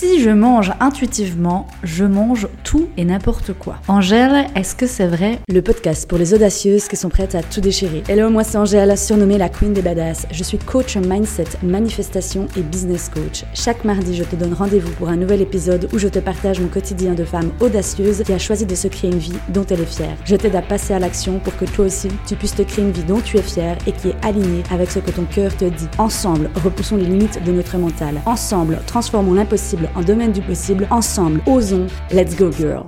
Si je mange intuitivement, je mange tout et n'importe quoi. Angèle, est-ce que c'est vrai? Le podcast pour les audacieuses qui sont prêtes à tout déchirer. Hello, moi c'est Angèle, surnommée la Queen des Badass. Je suis coach mindset, manifestation et business coach. Chaque mardi, je te donne rendez-vous pour un nouvel épisode où je te partage mon quotidien de femme audacieuse qui a choisi de se créer une vie dont elle est fière. Je t'aide à passer à l'action pour que toi aussi, tu puisses te créer une vie dont tu es fière et qui est alignée avec ce que ton cœur te dit. Ensemble, repoussons les limites de notre mental. Ensemble, transformons l'impossible en domaine du possible. Ensemble, osons. Let's go girl.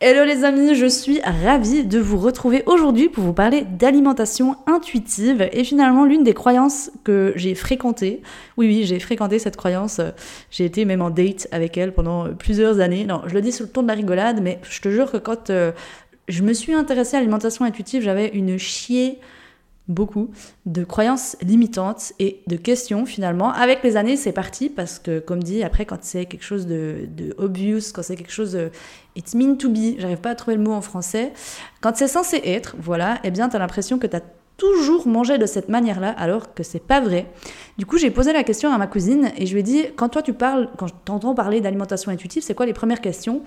Hello les amis, je suis ravie de vous retrouver aujourd'hui pour vous parler d'alimentation intuitive et finalement l'une des croyances que j'ai fréquentées. Oui oui, j'ai fréquenté cette croyance, j'ai été même en date avec elle pendant plusieurs années. Non, je le dis sous le ton de la rigolade, mais je te jure que quand euh, je me suis intéressée à l'alimentation intuitive, j'avais une chier beaucoup de croyances limitantes et de questions finalement. Avec les années, c'est parti parce que, comme dit, après, quand c'est quelque chose de, obvious, quand c'est quelque chose de it's mean to be, j'arrive pas à trouver le mot en français, quand c'est censé être, voilà, eh bien, tu as l'impression que tu as toujours mangé de cette manière-là alors que c'est pas vrai. Du coup, j'ai posé la question à ma cousine et je lui ai dit quand toi tu parles, quand t'entends parler d'alimentation intuitive, c'est quoi les premières questions?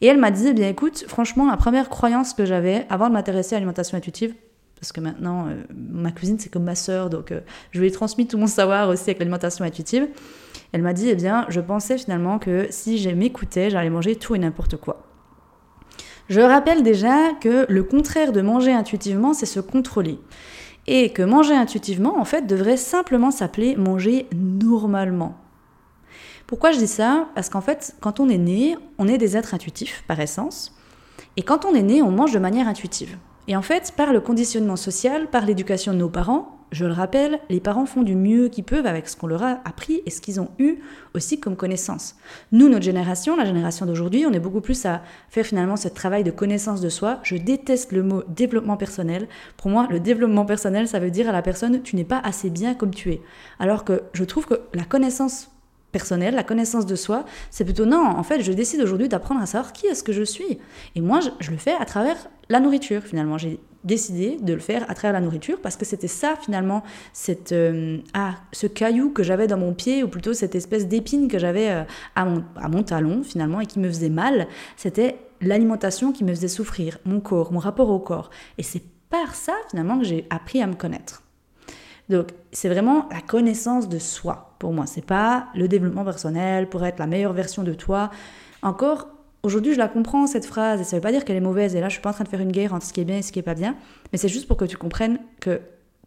Et elle m'a dit eh bien écoute, franchement, la première croyance que j'avais avant de m'intéresser à l'alimentation intuitive, parce que maintenant, euh, ma cuisine, c'est comme ma sœur, donc euh, je lui ai transmis tout mon savoir aussi avec l'alimentation intuitive. Elle m'a dit, eh bien, je pensais finalement que si je m'écoutais, j'allais manger tout et n'importe quoi. Je rappelle déjà que le contraire de manger intuitivement, c'est se contrôler. Et que manger intuitivement, en fait, devrait simplement s'appeler manger normalement. Pourquoi je dis ça? Parce qu'en fait, quand on est né, on est des êtres intuitifs par essence. Et quand on est né, on mange de manière intuitive. Et en fait, par le conditionnement social, par l'éducation de nos parents, je le rappelle, les parents font du mieux qu'ils peuvent avec ce qu'on leur a appris et ce qu'ils ont eu aussi comme connaissance. Nous, notre génération, la génération d'aujourd'hui, on est beaucoup plus à faire finalement ce travail de connaissance de soi. Je déteste le mot développement personnel. Pour moi, le développement personnel, ça veut dire à la personne, tu n'es pas assez bien comme tu es. Alors que je trouve que la connaissance personnelle, la connaissance de soi, c'est plutôt non, en fait, je décide aujourd'hui d'apprendre à savoir qui est-ce que je suis. Et moi, je le fais à travers la nourriture finalement. J'ai décidé de le faire à travers la nourriture parce que c'était ça finalement, cette, euh, ah, ce caillou que j'avais dans mon pied ou plutôt cette espèce d'épine que j'avais euh, à, mon, à mon talon finalement et qui me faisait mal. C'était l'alimentation qui me faisait souffrir, mon corps, mon rapport au corps. Et c'est par ça finalement que j'ai appris à me connaître. Donc c'est vraiment la connaissance de soi pour moi. C'est pas le développement personnel pour être la meilleure version de toi. Encore Aujourd'hui, je la comprends, cette phrase, et ça veut pas dire qu'elle est mauvaise, et là, je suis pas en train de faire une guerre entre ce qui est bien et ce qui est pas bien, mais c'est juste pour que tu comprennes que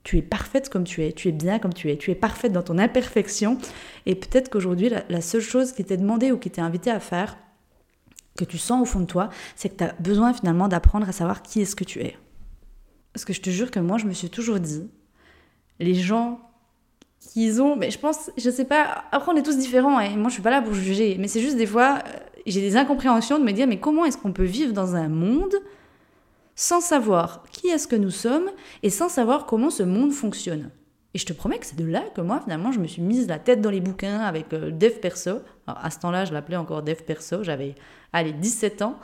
tu es parfaite comme tu es, tu es bien comme tu es, tu es parfaite dans ton imperfection, et peut-être qu'aujourd'hui, la, seule chose qui t'est demandée ou qui t'est invitée à faire, que tu sens au fond de toi, c'est que tu as besoin finalement d'apprendre à savoir qui est-ce que tu es. Parce que je te jure que moi, je me suis toujours dit, les gens qu'ils ont, mais je pense, je sais pas, après on est tous différents, et moi je suis pas là pour juger, mais c'est juste des fois, j'ai des incompréhensions de me dire mais comment est-ce qu'on peut vivre dans un monde sans savoir qui est-ce que nous sommes et sans savoir comment ce monde fonctionne? Et je te promets que c'est de là que moi, finalement, je me suis mise la tête dans les bouquins avec euh, Dev Perso. à ce temps-là, je l'appelais encore Dev Perso, j'avais, allez, 17 ans.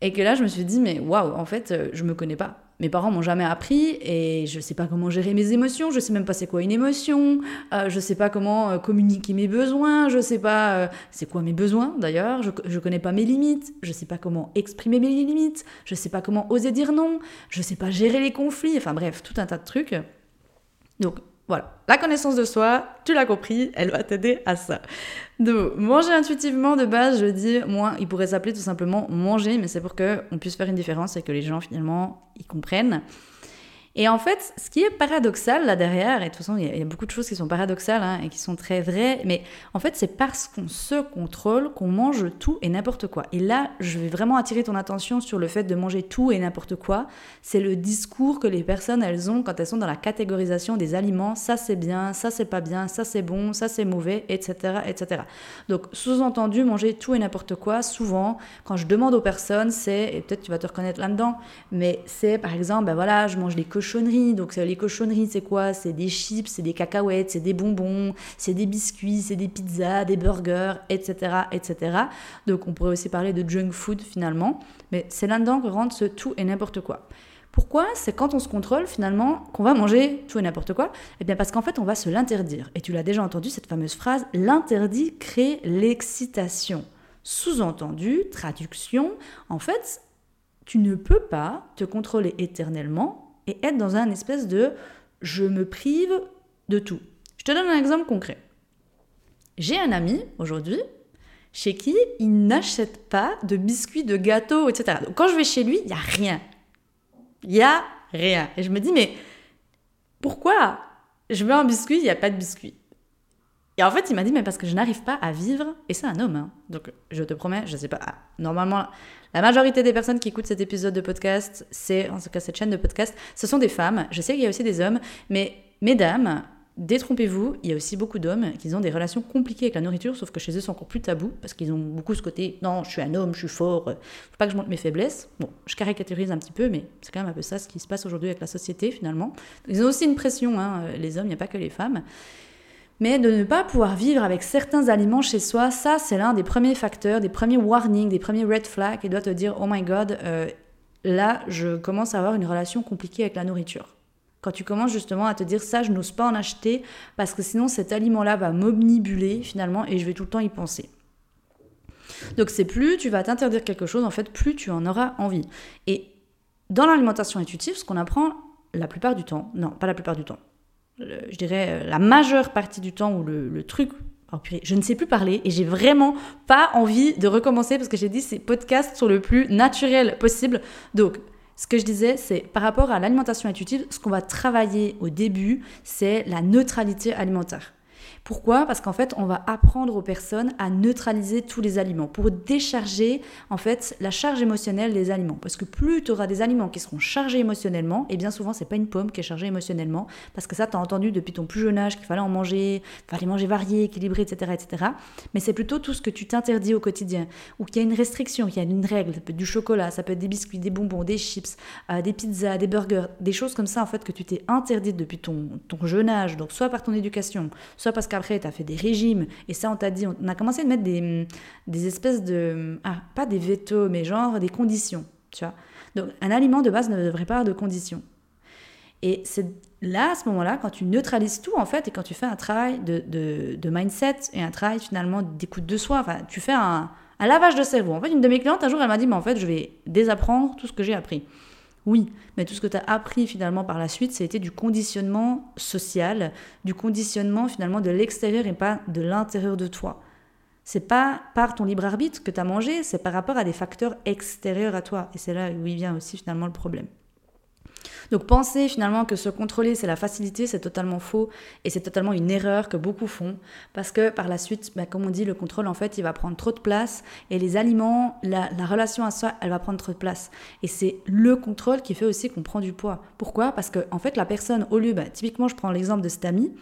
Et que là, je me suis dit, mais waouh, en fait, euh, je me connais pas mes parents m'ont jamais appris et je ne sais pas comment gérer mes émotions, je sais même pas c'est quoi une émotion, euh, je sais pas comment euh, communiquer mes besoins, je sais pas euh, c'est quoi mes besoins d'ailleurs, je, ne connais pas mes limites, je sais pas comment exprimer mes limites, je sais pas comment oser dire non, je sais pas gérer les conflits, enfin bref, tout un tas de trucs. Voilà, la connaissance de soi, tu l'as compris, elle va t'aider à ça. Donc, manger intuitivement de base, je dis, moi, il pourrait s'appeler tout simplement manger, mais c'est pour qu'on puisse faire une différence et que les gens finalement y comprennent. Et en fait, ce qui est paradoxal là derrière, et de toute façon, il y, a beaucoup de choses qui sont paradoxales hein, et qui sont très vraies, mais en fait, c'est parce qu'on se contrôle qu'on mange tout et n'importe quoi. Et là, je vais vraiment attirer ton attention sur le fait de manger tout et n'importe quoi. C'est le discours que les personnes, elles ont quand elles sont dans la catégorisation des aliments. Ça, c'est bien, ça, c'est pas bien, ça, c'est bon, ça, c'est mauvais, etc., etc. Donc, sous-entendu, manger tout et n'importe quoi, souvent, quand je demande aux personnes, c'est, et peut-être tu vas te reconnaître là-dedans, mais c'est par exemple, ben voilà, je mange des cochons Donc les cochonneries, c'est quoi? C'est des chips, c'est des cacahuètes, c'est des bonbons, c'est des biscuits, c'est des pizzas, des burgers, etc., etc. Donc on pourrait aussi parler de junk food finalement. Mais c'est là-dedans que rentre ce tout et n'importe quoi. Pourquoi? C'est quand on se contrôle finalement qu'on va manger tout et n'importe quoi? Eh bien parce qu'en fait on va se l'interdire. Et tu l'as déjà entendu cette fameuse phrase, l'interdit crée l'excitation. Sous-entendu, traduction, en fait, tu ne peux pas te contrôler éternellement et être dans un espèce de je me prive de tout. Je te donne un exemple concret. J'ai un ami aujourd'hui chez qui il n'achète pas de biscuits, de gâteaux, etc. Donc quand je vais chez lui, il n'y a rien. Il n'y a rien. Et je me dis, mais pourquoi? Je veux un biscuit, il n'y a pas de biscuit et en fait, il m'a dit, mais parce que je n'arrive pas à vivre, et c'est un homme, hein. donc je te promets, je sais pas, ah, normalement, la majorité des personnes qui écoutent cet épisode de podcast, c'est, en tout cas cette chaîne de podcast, ce sont des femmes, je sais qu'il y a aussi des hommes, mais mesdames, détrompez-vous, il y a aussi beaucoup d'hommes qui ont des relations compliquées avec la nourriture, sauf que chez eux c'est encore plus tabou, parce qu'ils ont beaucoup ce côté, non, je suis un homme, je suis fort, faut pas que je montre mes faiblesses. Bon, je caricature un petit peu, mais c'est quand même un peu ça ce qui se passe aujourd'hui avec la société finalement. Ils ont aussi une pression, hein, les hommes, il n'y a pas que les femmes. Mais de ne pas pouvoir vivre avec certains aliments chez soi, ça c'est l'un des premiers facteurs, des premiers warnings, des premiers red flags qui doit te dire oh my god, euh, là je commence à avoir une relation compliquée avec la nourriture. Quand tu commences justement à te dire ça, je n'ose pas en acheter parce que sinon cet aliment-là va m'omnibuler finalement et je vais tout le temps y penser. Donc c'est plus tu vas t'interdire quelque chose, en fait, plus tu en auras envie. Et dans l'alimentation intuitive, ce qu'on apprend la plupart du temps, non, pas la plupart du temps, je dirais, euh, la majeure partie du temps où le, truc Oh, je ne sais plus parler et j'ai vraiment pas envie de recommencer parce que j'ai dit ces podcasts sont le plus naturel possible. Donc, ce que je disais, c'est par rapport à l'alimentation intuitive, ce qu'on va travailler au début, c'est la neutralité alimentaire. Pourquoi? Parce qu'en fait, on va apprendre aux personnes à neutraliser tous les aliments pour décharger en fait la charge émotionnelle des aliments. Parce que plus tu auras des aliments qui seront chargés émotionnellement, et bien souvent c'est pas une pomme qui est chargée émotionnellement, parce que ça tu as entendu depuis ton plus jeune âge qu'il fallait en manger, fallait manger varié, équilibré, etc., etc. Mais c'est plutôt tout ce que tu t'interdis au quotidien, ou qu'il y a une restriction, qu'il y a une règle. Ça peut être du chocolat, ça peut être des biscuits, des bonbons, des chips, euh, des pizzas, des burgers, des choses comme ça en fait que tu t'es interdit depuis ton, ton jeune âge, donc soit par ton éducation, soit parce que après, tu as fait des régimes, et ça, on t'a dit, on a commencé à mettre des, des espèces de. Ah, pas des vétos, mais genre des conditions, tu vois. Donc, un aliment de base ne devrait pas avoir de conditions. Et c'est là, à ce moment-là, quand tu neutralises tout, en fait, et quand tu fais un travail de, de, mindset et un travail finalement d'écoute de soi, enfin, tu fais un, un lavage de cerveau. En fait, une de mes clientes, un jour, elle m'a dit, mais en fait, je vais désapprendre tout ce que j'ai appris. Oui, mais tout ce que tu as appris finalement par la suite, c'était du conditionnement social, du conditionnement finalement de l'extérieur et pas de l'intérieur de toi. C'est pas par ton libre arbitre que tu as mangé, c'est par rapport à des facteurs extérieurs à toi. Et c'est là où il vient aussi finalement le problème. Donc penser finalement que se contrôler c'est la facilité, c'est totalement faux et c'est totalement une erreur que beaucoup font parce que par la suite, bah, comme on dit, le contrôle en fait il va prendre trop de place et les aliments, la, relation à soi, elle va prendre trop de place. Et c'est le contrôle qui fait aussi qu'on prend du poids. Pourquoi? Parce que en fait la personne, au lieu, bah, typiquement je prends l'exemple de cet ami,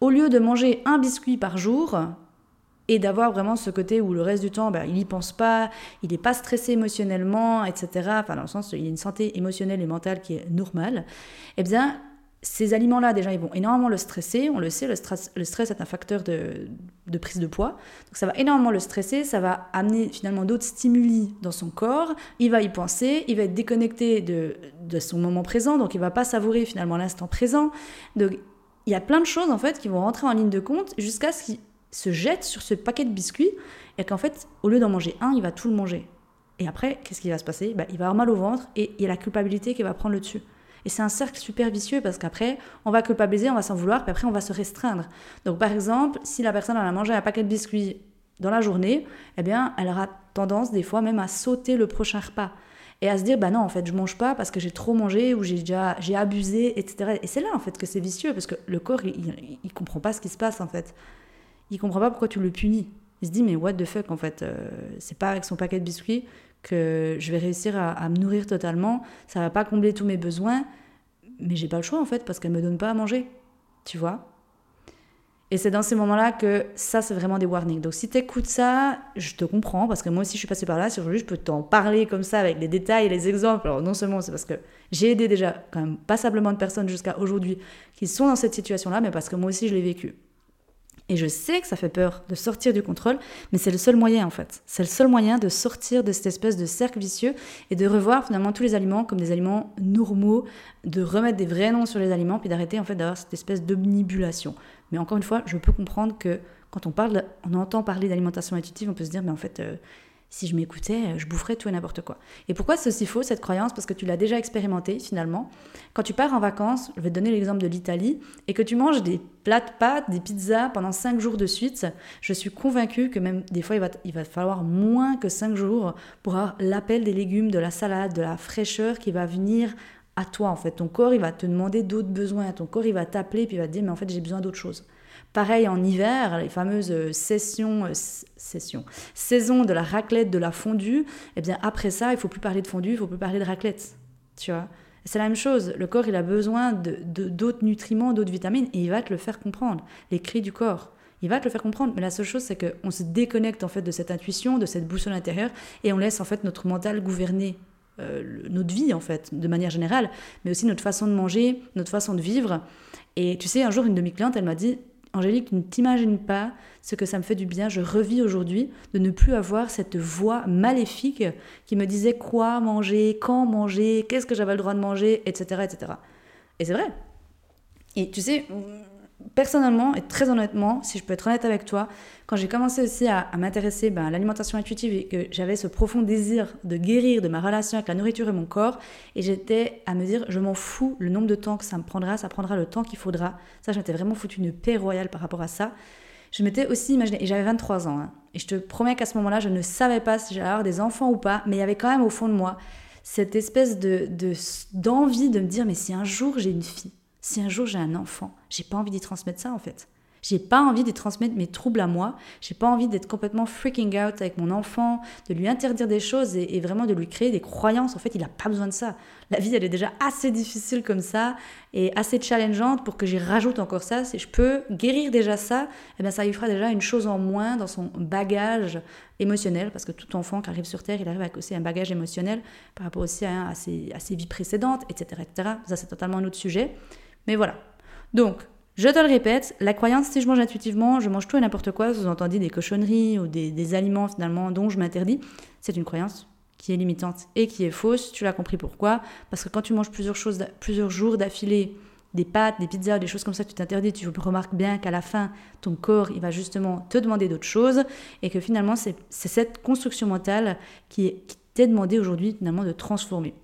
au lieu de manger un biscuit par jour, et d'avoir vraiment ce côté où le reste du temps, ben, il n'y pense pas, il n'est pas stressé émotionnellement, etc. Enfin, dans le sens, il a une santé émotionnelle et mentale qui est normale. Eh bien, ces aliments-là, déjà, ils vont énormément le stresser. On le sait, le stress, le stress est un facteur de, prise de poids. Donc, ça va énormément le stresser. Ça va amener finalement d'autres stimuli dans son corps. Il va y penser. Il va être déconnecté de, de son moment présent. Donc, il va pas savourer finalement l'instant présent. Donc, il y a plein de choses en fait qui vont rentrer en ligne de compte jusqu'à ce qu'il se jette sur ce paquet de biscuits et qu'en fait, au lieu d'en manger un, il va tout le manger. Et après, qu'est-ce qui va se passer? Bah, Il va avoir mal au ventre et il y a la culpabilité qui va prendre le dessus. Et c'est un cercle super vicieux parce qu'après, on va culpabiliser, on va s'en vouloir, puis après, on va se restreindre. Donc, par exemple, si la personne a mangé un paquet de biscuits dans la journée, eh bien, elle aura tendance des fois même à sauter le prochain repas et à se dire bah non en fait je mange pas parce que j'ai trop mangé ou j'ai déjà j'ai abusé etc et c'est là en fait que c'est vicieux parce que le corps il, il, il, comprend pas ce qui se passe en fait il comprend pas pourquoi tu le punis. Il se dit, mais what the fuck, en fait, euh, c'est pas avec son paquet de biscuits que je vais réussir à, me nourrir totalement. Ça va pas combler tous mes besoins, mais j'ai pas le choix, en fait, parce qu'elle me donne pas à manger. Tu vois et c'est dans ces moments-là que ça, c'est vraiment des warnings. Donc si tu écoutes ça, je te comprends, parce que moi aussi, je suis passée par là. Si je peux t'en parler comme ça, avec les détails les exemples. Alors non seulement c'est parce que j'ai aidé déjà quand même passablement de personnes jusqu'à aujourd'hui qui sont dans cette situation-là, mais parce que moi aussi, je l'ai vécu. Et je sais que ça fait peur de sortir du contrôle, mais c'est le seul moyen en fait. C'est le seul moyen de sortir de cette espèce de cercle vicieux et de revoir finalement tous les aliments comme des aliments normaux, de remettre des vrais noms sur les aliments, puis d'arrêter en fait d'avoir cette espèce d'omnibulation. Mais encore une fois, je peux comprendre que quand on parle, on entend parler d'alimentation intuitive, on peut se dire mais en fait euh, si je m'écoutais, je boufferais tout et n'importe quoi. Et pourquoi c'est aussi faux cette croyance? Parce que tu l'as déjà expérimenté finalement. Quand tu pars en vacances, je vais te donner l'exemple de l'Italie, et que tu manges des plats de pâtes, des pizzas pendant 5 jours de suite, je suis convaincue que même des fois il va, il va falloir moins que 5 jours pour avoir l'appel des légumes, de la salade, de la fraîcheur qui va venir à toi en fait. Ton corps il va te demander d'autres besoins, ton corps il va t'appeler puis il va te dire mais en fait j'ai besoin d'autre chose. Pareil en hiver, les fameuses euh, sessions, euh, sessions, saison de la raclette, de la fondue, eh bien après ça, il faut plus parler de fondue, il faut plus parler de raclette. Tu vois c'est la même chose. Le corps, il a besoin d'autres de, d'autres nutriments, d'autres vitamines, et il va te le faire comprendre. Les cris du corps. Il va te le faire comprendre. Mais la seule chose, c'est qu'on se déconnecte en fait de cette intuition, de cette boussole intérieure, et on laisse en fait notre mental gouverner euh, notre vie en fait, de manière générale, mais aussi notre façon de manger, notre façon de vivre. Et tu sais, un jour, une de mes clientes, elle m'a dit Angélique, tu ne t'imagines pas ce que ça me fait du bien. Je revis aujourd'hui de ne plus avoir cette voix maléfique qui me disait quoi manger, quand manger, qu'est-ce que j'avais le droit de manger, etc. etc. Et c'est vrai. Et tu sais, personnellement et très honnêtement, si je peux être honnête avec toi, quand j'ai commencé aussi à, m'intéresser ben, à l'alimentation intuitive et que j'avais ce profond désir de guérir de ma relation avec la nourriture et mon corps, et j'étais à me dire, je m'en fous le nombre de temps que ça me prendra, ça prendra le temps qu'il faudra. Ça, je m'étais vraiment foutu une paix royale par rapport à ça. Je m'étais aussi imaginé, et j'avais 23 ans, hein, et je te promets qu'à ce moment-là, je ne savais pas si j'allais avoir des enfants ou pas, mais il y avait quand même au fond de moi cette espèce de d'envie de me dire, mais si un jour j'ai une fille, si un jour j'ai un enfant, j'ai pas envie d'y transmettre ça en fait. J'ai pas envie de transmettre mes troubles à moi. J'ai pas envie d'être complètement freaking out avec mon enfant, de lui interdire des choses et, vraiment de lui créer des croyances. En fait, il a pas besoin de ça. La vie, elle est déjà assez difficile comme ça et assez challengeante pour que j'y rajoute encore ça. Si je peux guérir déjà ça, eh bien, ça lui fera déjà une chose en moins dans son bagage émotionnel, parce que tout enfant qui arrive sur Terre, il arrive avec aussi un bagage émotionnel par rapport aussi à, ses, à ses vies précédentes, etc., etc. Ça, c'est totalement un autre sujet. Mais voilà. Donc, je te le répète, la croyance, si je mange intuitivement, je mange tout et n'importe quoi, sous-entendu des cochonneries ou des, aliments finalement dont je m'interdis, c'est une croyance qui est limitante et qui est fausse. Tu l'as compris pourquoi? Parce que quand tu manges plusieurs, choses, plusieurs jours d'affilée, des pâtes, des pizzas, des choses comme ça, tu t'interdis, tu remarques bien qu'à la fin, ton corps, il va justement te demander d'autres choses et que finalement, c'est cette construction mentale qui, t'est demandé aujourd'hui finalement de transformer.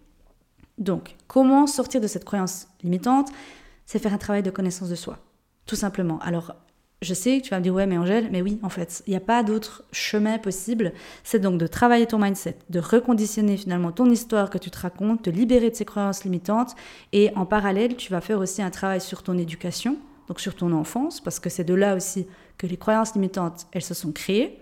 Donc, comment sortir de cette croyance limitante? C'est faire un travail de connaissance de soi, tout simplement. Alors, je sais que tu vas me dire, ouais, mais Angèle, mais oui, en fait, il n'y a pas d'autre chemin possible. C'est donc de travailler ton mindset, de reconditionner finalement ton histoire que tu te racontes, de libérer de ces croyances limitantes. Et en parallèle, tu vas faire aussi un travail sur ton éducation, donc sur ton enfance, parce que c'est de là aussi que les croyances limitantes, elles se sont créées.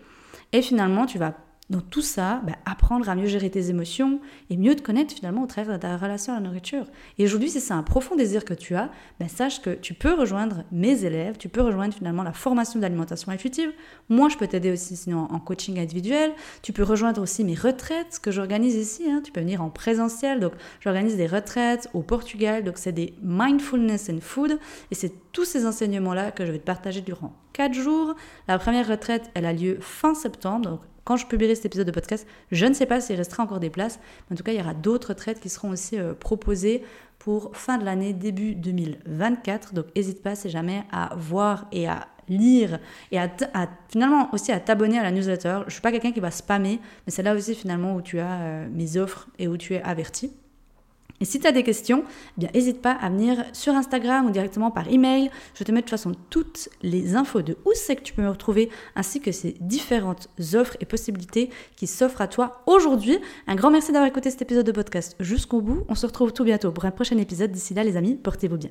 Et finalement, tu vas dans tout ça, bah, apprendre à mieux gérer tes émotions et mieux te connaître finalement au travers de ta relation à la nourriture. Et aujourd'hui, si c'est un profond désir que tu as, bah, sache que tu peux rejoindre mes élèves, tu peux rejoindre finalement la formation d'alimentation intuitive. Moi, je peux t'aider aussi sinon en coaching individuel. Tu peux rejoindre aussi mes retraites que j'organise ici. Hein. Tu peux venir en présentiel. Donc, j'organise des retraites au Portugal. Donc, c'est des mindfulness and food. Et c'est tous ces enseignements-là que je vais te partager durant 4 jours. La première retraite, elle a lieu fin septembre. Donc, quand je publierai cet épisode de podcast, je ne sais pas s'il restera encore des places. Mais en tout cas, il y aura d'autres traites qui seront aussi euh, proposées pour fin de l'année, début 2024. Donc n'hésite pas, si jamais, à voir et à lire et à, finalement aussi à t'abonner à la newsletter. Je ne suis pas quelqu'un qui va spammer, mais c'est là aussi finalement où tu as euh, mes offres et où tu es averti. Et si tu as des questions, eh n'hésite pas à venir sur Instagram ou directement par email. Je te mets de toute façon toutes les infos de où c'est que tu peux me retrouver, ainsi que ces différentes offres et possibilités qui s'offrent à toi aujourd'hui. Un grand merci d'avoir écouté cet épisode de podcast jusqu'au bout. On se retrouve tout bientôt pour un prochain épisode. D'ici là, les amis, portez-vous bien.